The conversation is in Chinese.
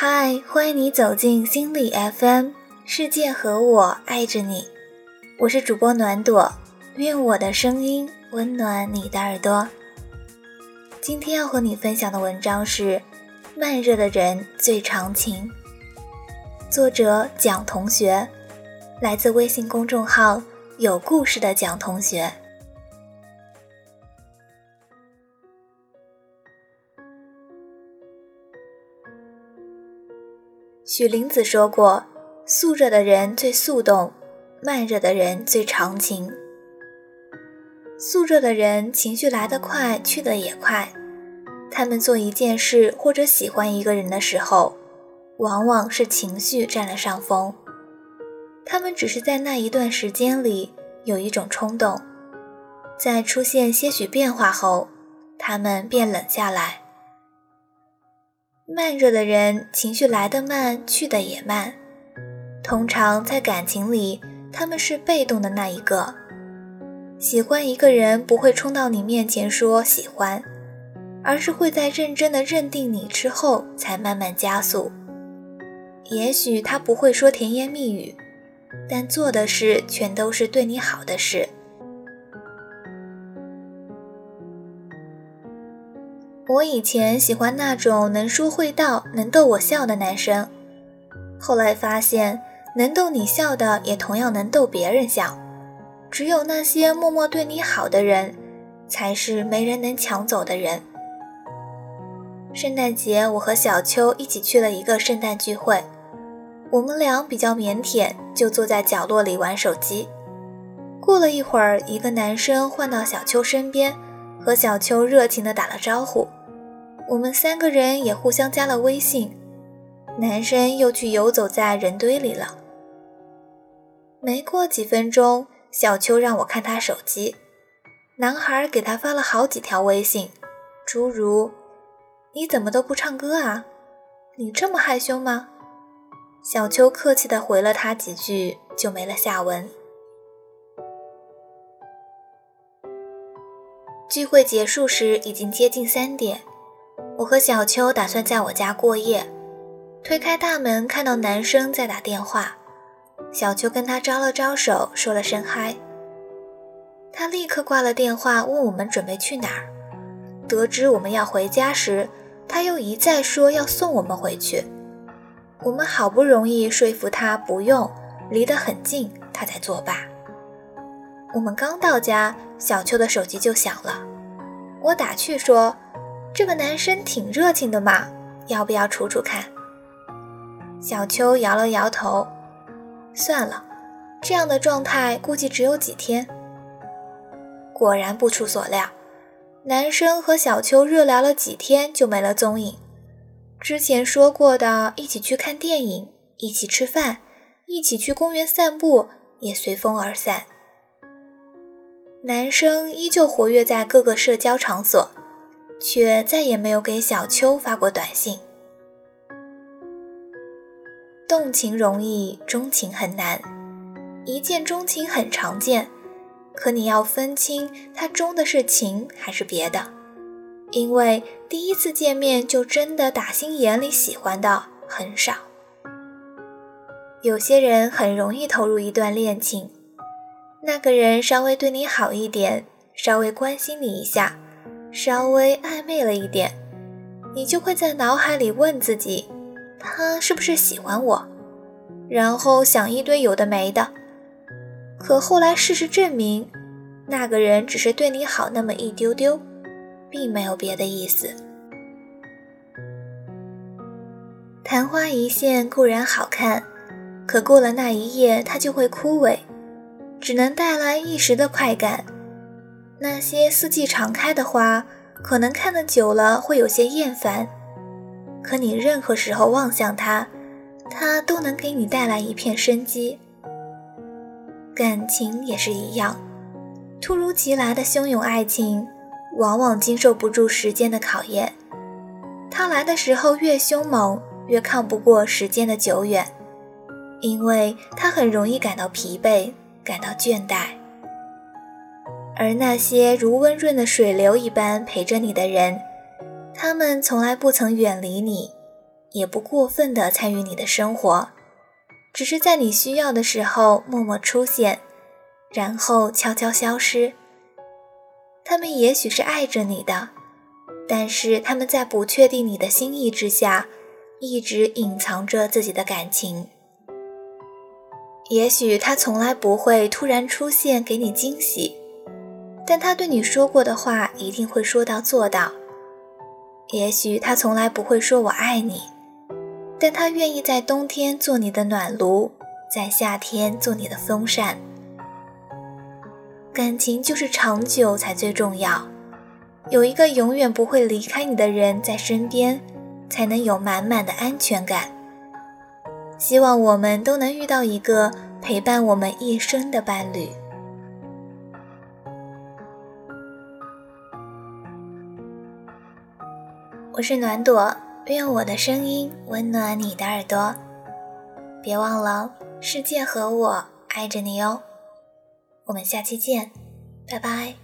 嗨，欢迎你走进心理 FM，世界和我爱着你，我是主播暖朵，愿我的声音温暖你的耳朵。今天要和你分享的文章是《慢热的人最长情》，作者蒋同学，来自微信公众号有故事的蒋同学。许灵子说过：“速热的人最速动，慢热的人最长情。速热的人情绪来得快，去得也快。他们做一件事或者喜欢一个人的时候，往往是情绪占了上风。他们只是在那一段时间里有一种冲动，在出现些许变化后，他们便冷下来。”慢热的人，情绪来得慢，去得也慢。通常在感情里，他们是被动的那一个。喜欢一个人，不会冲到你面前说喜欢，而是会在认真的认定你之后，才慢慢加速。也许他不会说甜言蜜语，但做的事全都是对你好的事。我以前喜欢那种能说会道、能逗我笑的男生，后来发现能逗你笑的也同样能逗别人笑。只有那些默默对你好的人，才是没人能抢走的人。圣诞节，我和小秋一起去了一个圣诞聚会，我们俩比较腼腆，就坐在角落里玩手机。过了一会儿，一个男生换到小秋身边，和小秋热情地打了招呼。我们三个人也互相加了微信，男生又去游走在人堆里了。没过几分钟，小秋让我看他手机，男孩给他发了好几条微信，诸如“你怎么都不唱歌啊？你这么害羞吗？”小秋客气地回了他几句，就没了下文。聚会结束时已经接近三点。我和小秋打算在我家过夜，推开大门看到男生在打电话，小秋跟他招了招手，说了声嗨。他立刻挂了电话，问我们准备去哪儿。得知我们要回家时，他又一再说要送我们回去。我们好不容易说服他不用，离得很近，他才作罢。我们刚到家，小秋的手机就响了，我打去说。这个男生挺热情的嘛，要不要处处看？小秋摇了摇头，算了，这样的状态估计只有几天。果然不出所料，男生和小秋热聊了几天就没了踪影。之前说过的一起去看电影、一起吃饭、一起去公园散步也随风而散。男生依旧活跃在各个社交场所。却再也没有给小秋发过短信。动情容易，钟情很难。一见钟情很常见，可你要分清他钟的是情还是别的，因为第一次见面就真的打心眼里喜欢的很少。有些人很容易投入一段恋情，那个人稍微对你好一点，稍微关心你一下。稍微暧昧了一点，你就会在脑海里问自己，他是不是喜欢我？然后想一堆有的没的。可后来事实证明，那个人只是对你好那么一丢丢，并没有别的意思。昙花一现固然好看，可过了那一夜，它就会枯萎，只能带来一时的快感。那些四季常开的花，可能看得久了会有些厌烦，可你任何时候望向它，它都能给你带来一片生机。感情也是一样，突如其来的汹涌爱情，往往经受不住时间的考验。它来的时候越凶猛，越抗不过时间的久远，因为它很容易感到疲惫，感到倦怠。而那些如温润的水流一般陪着你的人，他们从来不曾远离你，也不过分的参与你的生活，只是在你需要的时候默默出现，然后悄悄消失。他们也许是爱着你的，但是他们在不确定你的心意之下，一直隐藏着自己的感情。也许他从来不会突然出现给你惊喜，但他对你说过的话一定会说到做到。也许他从来不会说我爱你，但他愿意在冬天做你的暖炉，在夏天做你的风扇。感情就是长久才最重要，有一个永远不会离开你的人在身边，才能有满满的安全感。希望我们都能遇到一个陪伴我们一生的伴侣。我是暖朵，愿我的声音温暖你的耳朵。别忘了，世界和我爱着你哦。我们下期见，拜拜。